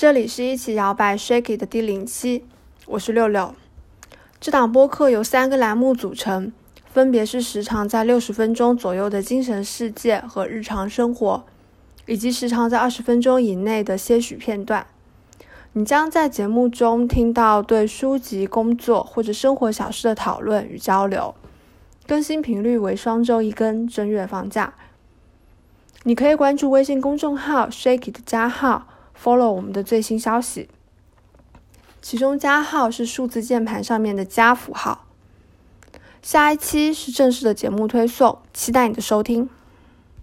这里是一起摇摆 Shaky 的第零期，我是六六。这档播客由三个栏目组成，分别是时长在六十分钟左右的精神世界和日常生活，以及时长在二十分钟以内的些许片段。你将在节目中听到对书籍、工作或者生活小事的讨论与交流。更新频率为双周一更，正月放假。你可以关注微信公众号 Shaky 的加号，follow 我们的最新消息。其中加号是数字键盘上面的加符号。下一期是正式的节目推送，期待你的收听。